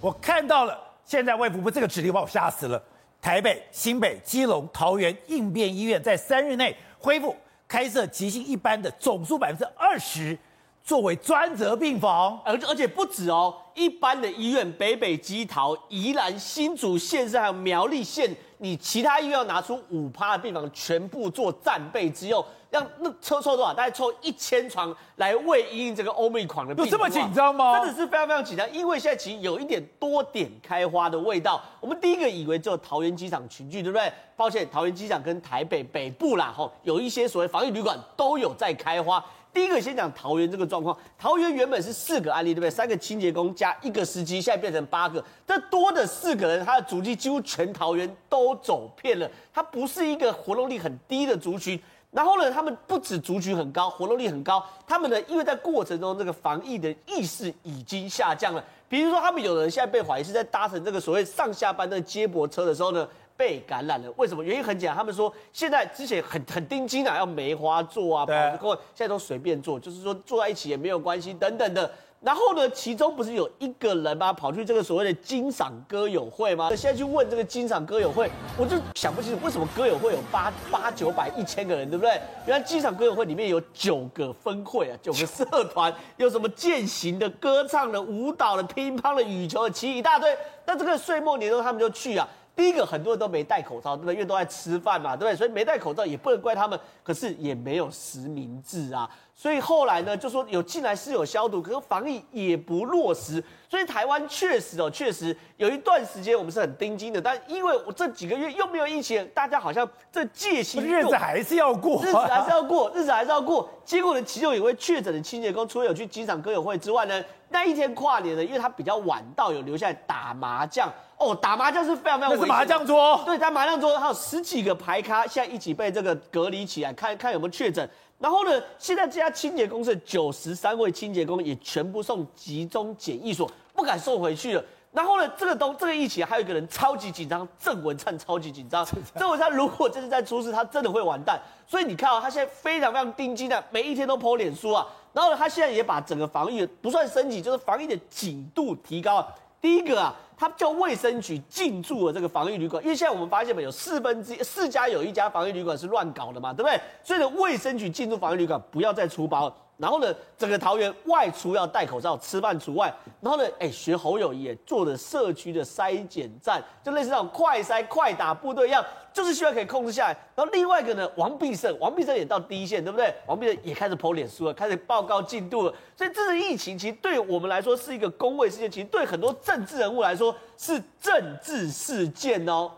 我看到了，现在卫福部这个指令把我吓死了。台北、新北、基隆、桃园应变医院在三日内恢复开设急性一般的总数百分之二十，作为专责病房，而而且不止哦，一般的医院北北基桃、宜兰、新竹县市还有苗栗县，你其他医院要拿出五趴的病房，全部做战备之用。让那抽抽多少？大概抽一千床来为因应这个欧美狂的病，有这么紧张吗？真的是非常非常紧张，因为现在其实有一点多点开花的味道。我们第一个以为只有桃园机场群聚，对不对？抱歉，桃园机场跟台北北部啦，吼，有一些所谓防疫旅馆都有在开花。第一个先讲桃园这个状况，桃园原本是四个案例，对不对？三个清洁工加一个司机，现在变成八个，这多的四个人，他的足迹几乎全桃园都走遍了，他不是一个活动力很低的族群。然后呢，他们不止族群很高，活动力很高。他们呢，因为在过程中这个防疫的意识已经下降了。比如说，他们有人现在被怀疑是在搭乘这个所谓上下班的接驳车的时候呢，被感染了。为什么？原因很简单，他们说现在之前很很盯紧啊，要梅花座啊，跑着过，现在都随便坐，就是说坐在一起也没有关系等等的。然后呢，其中不是有一个人吗？跑去这个所谓的金赏歌友会吗？现在去问这个金赏歌友会，我就想不清楚为什么歌友会有八八九百一千个人，对不对？原来金赏歌友会里面有九个分会啊，九个社团，有什么健行的、歌唱的、舞蹈的、乒乓的、羽球的，其一大堆。那这个岁末年终他们就去啊。第一个，很多人都没戴口罩，对不对？因为都在吃饭嘛，对不对？所以没戴口罩也不能怪他们，可是也没有实名制啊。所以后来呢，就说有进来是有消毒，可是防疫也不落实。所以台湾确实哦，确实有一段时间我们是很盯紧的，但因为我这几个月又没有疫情，大家好像这戒心，日子还是要过，日子还是要过，日子还是要过。结果呢，其中有一位确诊的清洁工，除了有去机场歌友会之外呢，那一天跨年呢，因为他比较晚到，有留下来打麻将。哦，打麻将是非常非常危是麻将桌。对，他麻将桌还有十几个牌咖，现在一起被这个隔离起来，看看有没有确诊。然后呢，现在这家清洁公司九十三位清洁工也全部送集中检疫所，不敢送回去了。然后呢，这个东这个疫情还有一个人超级紧张，郑文灿超级紧张。郑文灿如果这是在出事，他真的会完蛋。所以你看啊、哦，他现在非常非常盯紧的，每一天都 po 脸书啊。然后呢，他现在也把整个防疫不算升级，就是防疫的紧度提高了。第一个啊，他叫卫生局进驻了这个防疫旅馆，因为现在我们发现嘛，有四分之一四家有一家防疫旅馆是乱搞的嘛，对不对？所以呢，卫生局进驻防疫旅馆，不要再出包了。然后呢，整个桃园外出要戴口罩，吃饭除外。然后呢，哎，学侯友宜做的社区的筛检站，就类似那种快筛、快打部队一样，就是希望可以控制下来。然后另外一个呢，王必胜，王必胜也到第一线，对不对？王必胜也开始 po 脸书了，开始报告进度了。所以这次疫情其实对我们来说是一个公卫事件，其实对很多政治人物来说是政治事件哦。